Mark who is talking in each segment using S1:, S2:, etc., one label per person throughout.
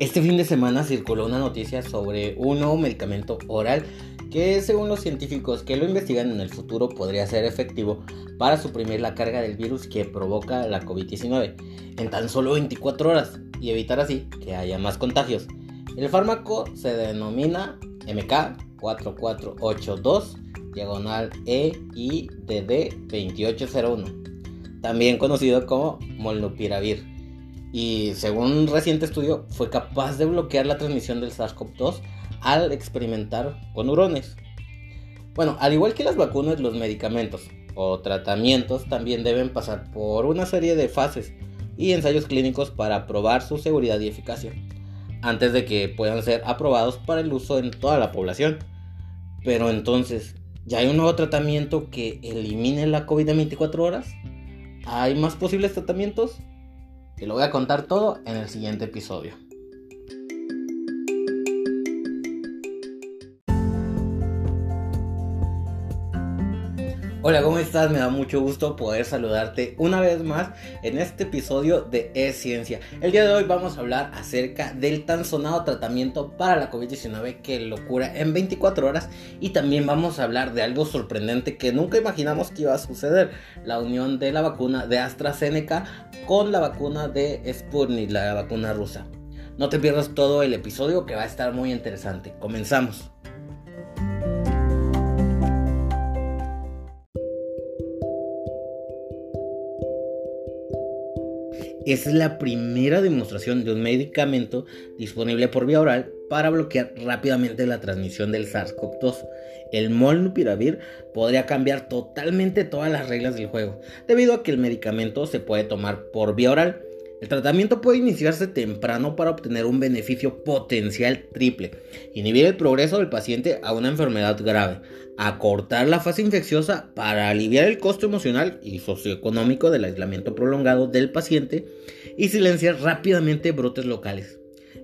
S1: Este fin de semana circuló una noticia sobre un nuevo medicamento oral que según los científicos que lo investigan en el futuro podría ser efectivo para suprimir la carga del virus que provoca la COVID-19 en tan solo 24 horas y evitar así que haya más contagios. El fármaco se denomina MK4482 diagonal EIDD 2801, también conocido como Molnupiravir y según un reciente estudio fue capaz de bloquear la transmisión del SARS-CoV-2 al experimentar con neurones. Bueno, al igual que las vacunas, los medicamentos o tratamientos también deben pasar por una serie de fases y ensayos clínicos para probar su seguridad y eficacia, antes de que puedan ser aprobados para el uso en toda la población. Pero entonces, ¿ya hay un nuevo tratamiento que elimine la COVID en 24 horas? ¿Hay más posibles tratamientos? Te lo voy a contar todo en el siguiente episodio. Hola, ¿cómo estás? Me da mucho gusto poder saludarte una vez más en este episodio de Es Ciencia. El día de hoy vamos a hablar acerca del tan sonado tratamiento para la COVID-19 que lo cura en 24 horas y también vamos a hablar de algo sorprendente que nunca imaginamos que iba a suceder, la unión de la vacuna de AstraZeneca con la vacuna de Sputnik, la vacuna rusa. No te pierdas todo el episodio que va a estar muy interesante. Comenzamos. Es la primera demostración de un medicamento disponible por vía oral para bloquear rápidamente la transmisión del SARS-CoV-2. El molnupiravir podría cambiar totalmente todas las reglas del juego, debido a que el medicamento se puede tomar por vía oral. El tratamiento puede iniciarse temprano para obtener un beneficio potencial triple, inhibir el progreso del paciente a una enfermedad grave, acortar la fase infecciosa para aliviar el costo emocional y socioeconómico del aislamiento prolongado del paciente y silenciar rápidamente brotes locales.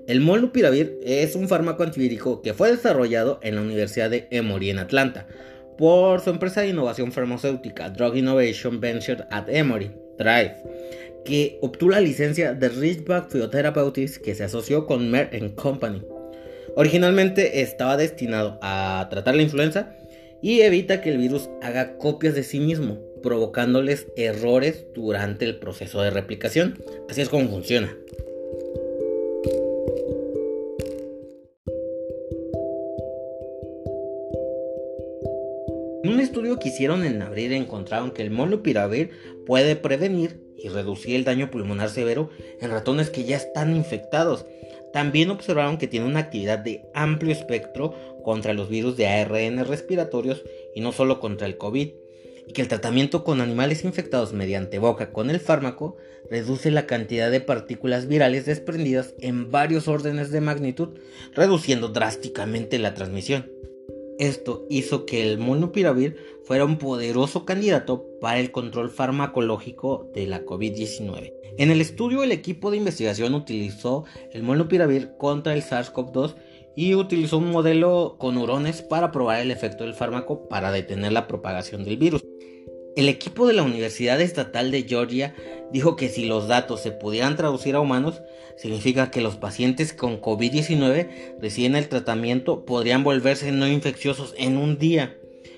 S1: El molnupiravir es un fármaco antivírico que fue desarrollado en la Universidad de Emory en Atlanta por su empresa de innovación farmacéutica Drug Innovation Venture at Emory, Drive, que obtuvo la licencia de Ridgeback Phytotherapeutics que se asoció con Merck Company. Originalmente estaba destinado a tratar la influenza y evita que el virus haga copias de sí mismo, provocándoles errores durante el proceso de replicación. Así es como funciona. En un estudio que hicieron en abril encontraron que el molnupiravir puede prevenir y reducir el daño pulmonar severo en ratones que ya están infectados también observaron que tiene una actividad de amplio espectro contra los virus de ARN respiratorios y no solo contra el COVID, y que el tratamiento con animales infectados mediante boca con el fármaco reduce la cantidad de partículas virales desprendidas en varios órdenes de magnitud, reduciendo drásticamente la transmisión. Esto hizo que el monopiravir fuera un poderoso candidato para el control farmacológico de la COVID-19. En el estudio, el equipo de investigación utilizó el molnupiravir contra el SARS-CoV-2 y utilizó un modelo con neurones para probar el efecto del fármaco para detener la propagación del virus. El equipo de la Universidad Estatal de Georgia dijo que si los datos se pudieran traducir a humanos, significa que los pacientes con COVID-19 reciben el tratamiento podrían volverse no infecciosos en un día.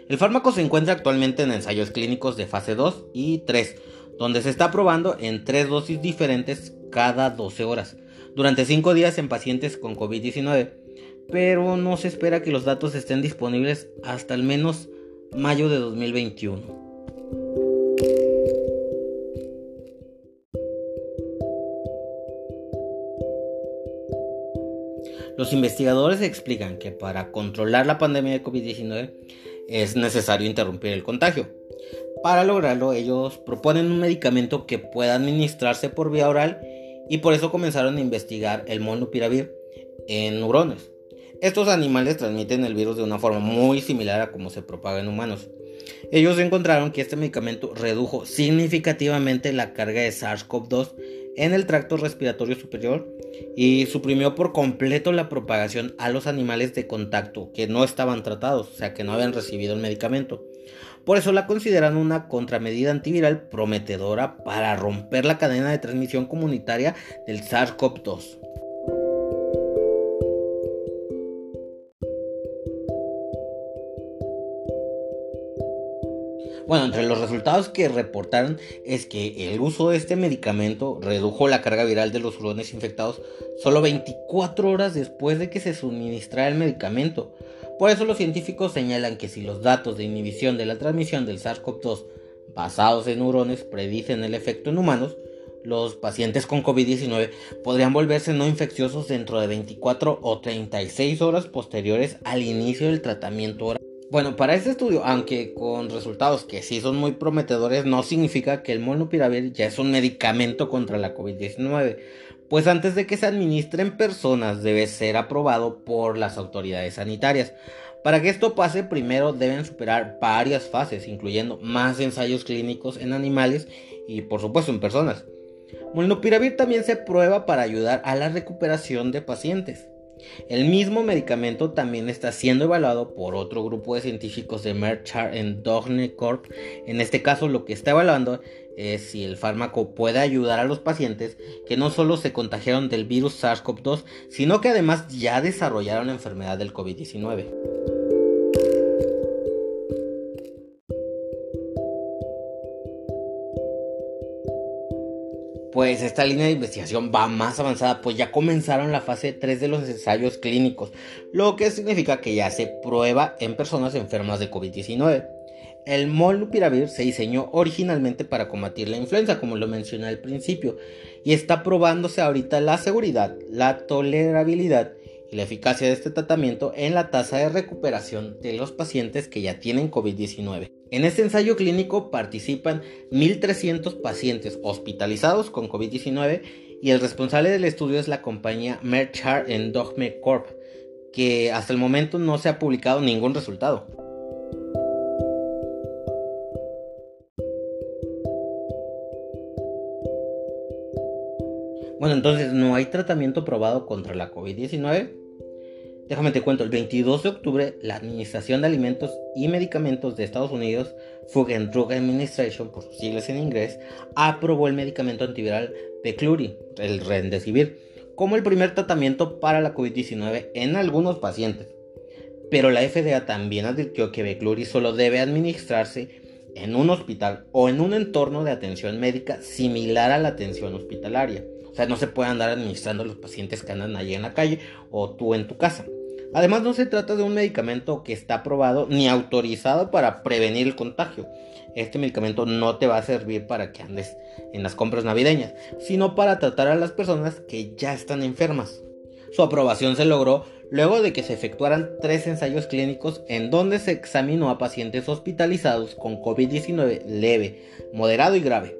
S1: El fármaco se encuentra actualmente en ensayos clínicos de fase 2 y 3, donde se está probando en tres dosis diferentes cada 12 horas, durante 5 días en pacientes con COVID-19, pero no se espera que los datos estén disponibles hasta al menos mayo de 2021. Los investigadores explican que para controlar la pandemia de COVID-19 es necesario interrumpir el contagio, para lograrlo, ellos proponen un medicamento que pueda administrarse por vía oral y por eso comenzaron a investigar el molnupiravir en neurones. Estos animales transmiten el virus de una forma muy similar a como se propaga en humanos. Ellos encontraron que este medicamento redujo significativamente la carga de SARS-CoV-2 en el tracto respiratorio superior y suprimió por completo la propagación a los animales de contacto que no estaban tratados, o sea que no habían recibido el medicamento. Por eso la consideran una contramedida antiviral prometedora para romper la cadena de transmisión comunitaria del SARS-CoV-2. Bueno, entre los resultados que reportaron es que el uso de este medicamento redujo la carga viral de los hurones infectados solo 24 horas después de que se suministrara el medicamento. Por eso los científicos señalan que si los datos de inhibición de la transmisión del SARS-CoV-2 basados en neurones predicen el efecto en humanos, los pacientes con COVID-19 podrían volverse no infecciosos dentro de 24 o 36 horas posteriores al inicio del tratamiento oral. Bueno, para este estudio, aunque con resultados que sí son muy prometedores, no significa que el molnupiravir ya es un medicamento contra la COVID-19, pues antes de que se administre en personas debe ser aprobado por las autoridades sanitarias. Para que esto pase, primero deben superar varias fases, incluyendo más ensayos clínicos en animales y por supuesto en personas. Molnupiravir también se prueba para ayudar a la recuperación de pacientes. El mismo medicamento también está siendo evaluado por otro grupo de científicos de Merck and Dohne Corp. En este caso, lo que está evaluando es si el fármaco puede ayudar a los pacientes que no solo se contagiaron del virus SARS-CoV-2, sino que además ya desarrollaron la enfermedad del COVID-19. Pues esta línea de investigación va más avanzada, pues ya comenzaron la fase 3 de los ensayos clínicos, lo que significa que ya se prueba en personas enfermas de COVID-19. El molnupiravir se diseñó originalmente para combatir la influenza, como lo mencioné al principio, y está probándose ahorita la seguridad, la tolerabilidad y la eficacia de este tratamiento en la tasa de recuperación de los pacientes que ya tienen COVID-19. En este ensayo clínico participan 1.300 pacientes hospitalizados con COVID-19 y el responsable del estudio es la compañía Merck Dogme Corp, que hasta el momento no se ha publicado ningún resultado. Bueno, entonces no hay tratamiento probado contra la COVID-19. Déjame te cuento, el 22 de octubre la Administración de Alimentos y Medicamentos de Estados Unidos, Food and Drug Administration, por sus siglas en inglés, aprobó el medicamento antiviral Veklury, el Remdesivir, como el primer tratamiento para la COVID-19 en algunos pacientes. Pero la FDA también advirtió que Veklury solo debe administrarse en un hospital o en un entorno de atención médica similar a la atención hospitalaria. O sea, no se puede andar administrando a los pacientes que andan allí en la calle o tú en tu casa. Además, no se trata de un medicamento que está aprobado ni autorizado para prevenir el contagio. Este medicamento no te va a servir para que andes en las compras navideñas, sino para tratar a las personas que ya están enfermas. Su aprobación se logró luego de que se efectuaran tres ensayos clínicos en donde se examinó a pacientes hospitalizados con COVID-19 leve, moderado y grave.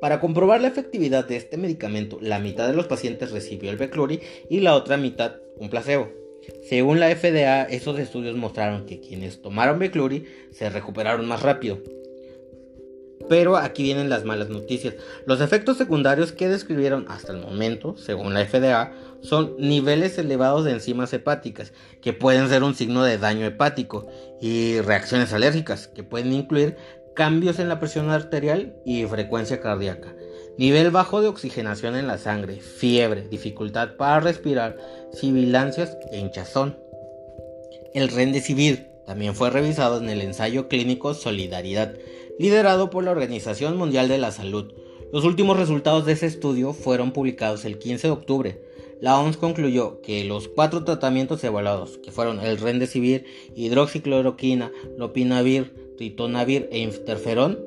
S1: Para comprobar la efectividad de este medicamento, la mitad de los pacientes recibió el Veklury y la otra mitad un placebo. Según la FDA, esos estudios mostraron que quienes tomaron Veklury se recuperaron más rápido. Pero aquí vienen las malas noticias. Los efectos secundarios que describieron hasta el momento, según la FDA, son niveles elevados de enzimas hepáticas, que pueden ser un signo de daño hepático, y reacciones alérgicas, que pueden incluir cambios en la presión arterial y frecuencia cardíaca, nivel bajo de oxigenación en la sangre, fiebre, dificultad para respirar, sibilancias e hinchazón. El Remdesivir también fue revisado en el ensayo clínico Solidaridad, liderado por la Organización Mundial de la Salud. Los últimos resultados de ese estudio fueron publicados el 15 de octubre. La OMS concluyó que los cuatro tratamientos evaluados, que fueron el Remdesivir, hidroxicloroquina, lopinavir, ritonavir e interferón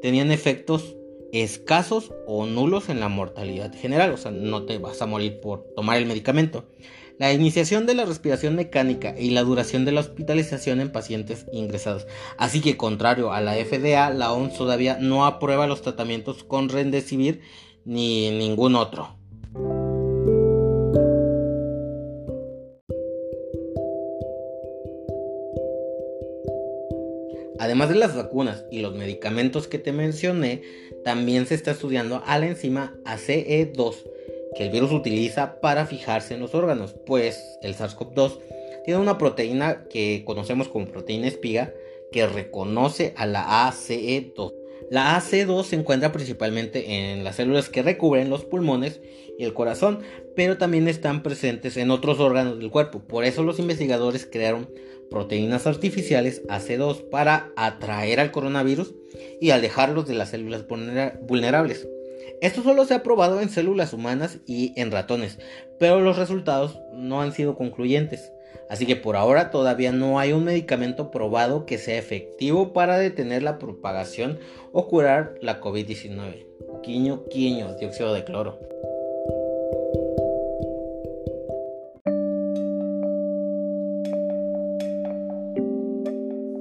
S1: tenían efectos escasos o nulos en la mortalidad general, o sea, no te vas a morir por tomar el medicamento. La iniciación de la respiración mecánica y la duración de la hospitalización en pacientes ingresados. Así que contrario a la FDA, la OMS todavía no aprueba los tratamientos con Remdesivir ni ningún otro. Además de las vacunas y los medicamentos que te mencioné, también se está estudiando a la enzima ACE2 que el virus utiliza para fijarse en los órganos, pues el SARS-CoV-2 tiene una proteína que conocemos como proteína espiga que reconoce a la ACE2. La AC2 se encuentra principalmente en las células que recubren los pulmones y el corazón, pero también están presentes en otros órganos del cuerpo. Por eso los investigadores crearon proteínas artificiales AC2 para atraer al coronavirus y alejarlos de las células vulnerables. Esto solo se ha probado en células humanas y en ratones, pero los resultados no han sido concluyentes. Así que por ahora todavía no hay un medicamento probado que sea efectivo para detener la propagación o curar la COVID-19. Quiño, quiño, dióxido de cloro.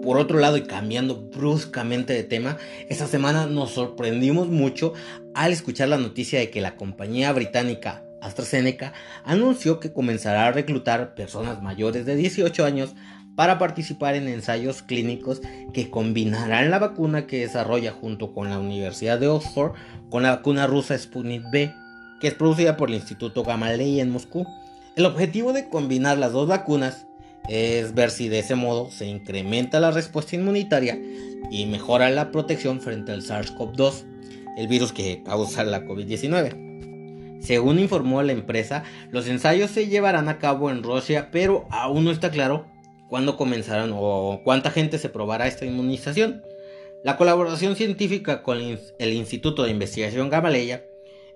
S1: Por otro lado, y cambiando bruscamente de tema, esta semana nos sorprendimos mucho al escuchar la noticia de que la compañía británica AstraZeneca anunció que comenzará a reclutar personas mayores de 18 años para participar en ensayos clínicos que combinarán la vacuna que desarrolla junto con la Universidad de Oxford con la vacuna rusa Sputnik V, que es producida por el Instituto Gamaleya en Moscú. El objetivo de combinar las dos vacunas es ver si de ese modo se incrementa la respuesta inmunitaria y mejora la protección frente al SARS-CoV-2, el virus que causa la COVID-19. Según informó la empresa, los ensayos se llevarán a cabo en Rusia, pero aún no está claro cuándo comenzarán o cuánta gente se probará esta inmunización. La colaboración científica con el Instituto de Investigación Gamaleya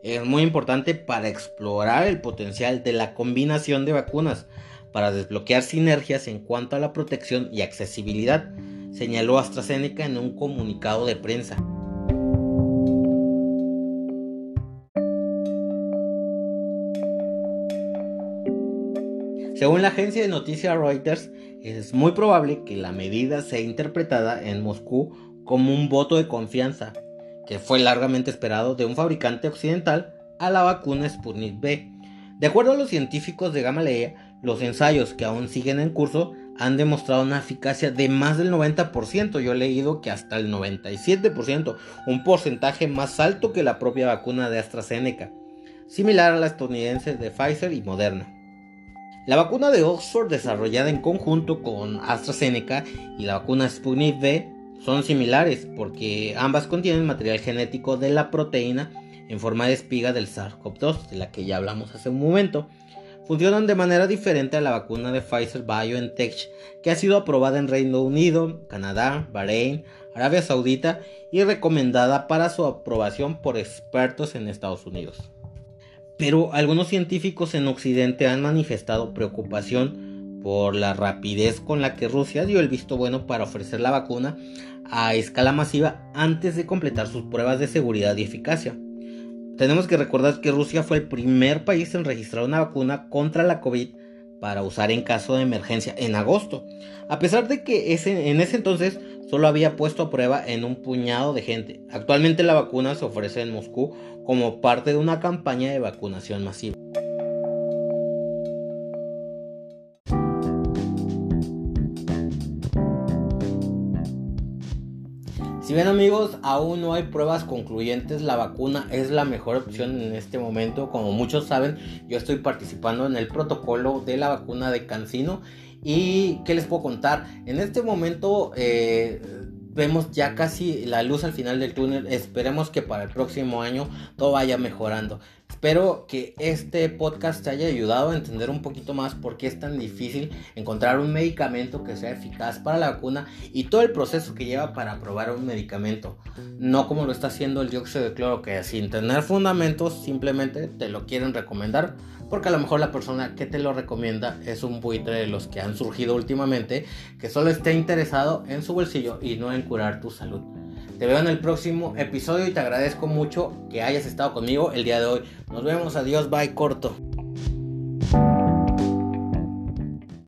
S1: es muy importante para explorar el potencial de la combinación de vacunas, para desbloquear sinergias en cuanto a la protección y accesibilidad, señaló AstraZeneca en un comunicado de prensa. Según la agencia de noticias Reuters, es muy probable que la medida sea interpretada en Moscú como un voto de confianza, que fue largamente esperado de un fabricante occidental a la vacuna Sputnik V. De acuerdo a los científicos de Gamaleya, los ensayos que aún siguen en curso han demostrado una eficacia de más del 90%. Yo he leído que hasta el 97%, un porcentaje más alto que la propia vacuna de AstraZeneca, similar a la estadounidense de Pfizer y Moderna. La vacuna de Oxford desarrollada en conjunto con AstraZeneca y la vacuna Sputnik V son similares porque ambas contienen material genético de la proteína en forma de espiga del SARS-CoV-2, de la que ya hablamos hace un momento. Funcionan de manera diferente a la vacuna de Pfizer BioNTech, que ha sido aprobada en Reino Unido, Canadá, Bahrein, Arabia Saudita y recomendada para su aprobación por expertos en Estados Unidos pero algunos científicos en Occidente han manifestado preocupación por la rapidez con la que Rusia dio el visto bueno para ofrecer la vacuna a escala masiva antes de completar sus pruebas de seguridad y eficacia. Tenemos que recordar que Rusia fue el primer país en registrar una vacuna contra la COVID para usar en caso de emergencia en agosto, a pesar de que en ese entonces solo había puesto a prueba en un puñado de gente. Actualmente la vacuna se ofrece en Moscú como parte de una campaña de vacunación masiva. Si bien amigos, aún no hay pruebas concluyentes, la vacuna es la mejor opción en este momento. Como muchos saben, yo estoy participando en el protocolo de la vacuna de Cancino. ¿Y qué les puedo contar? En este momento eh, vemos ya casi la luz al final del túnel. Esperemos que para el próximo año todo vaya mejorando. Espero que este podcast te haya ayudado a entender un poquito más por qué es tan difícil encontrar un medicamento que sea eficaz para la vacuna y todo el proceso que lleva para probar un medicamento. No como lo está haciendo el dióxido de cloro que sin tener fundamentos simplemente te lo quieren recomendar porque a lo mejor la persona que te lo recomienda es un buitre de los que han surgido últimamente que solo esté interesado en su bolsillo y no en curar tu salud. Te veo en el próximo episodio y te agradezco mucho que hayas estado conmigo el día de hoy. Nos vemos, adiós, bye, corto.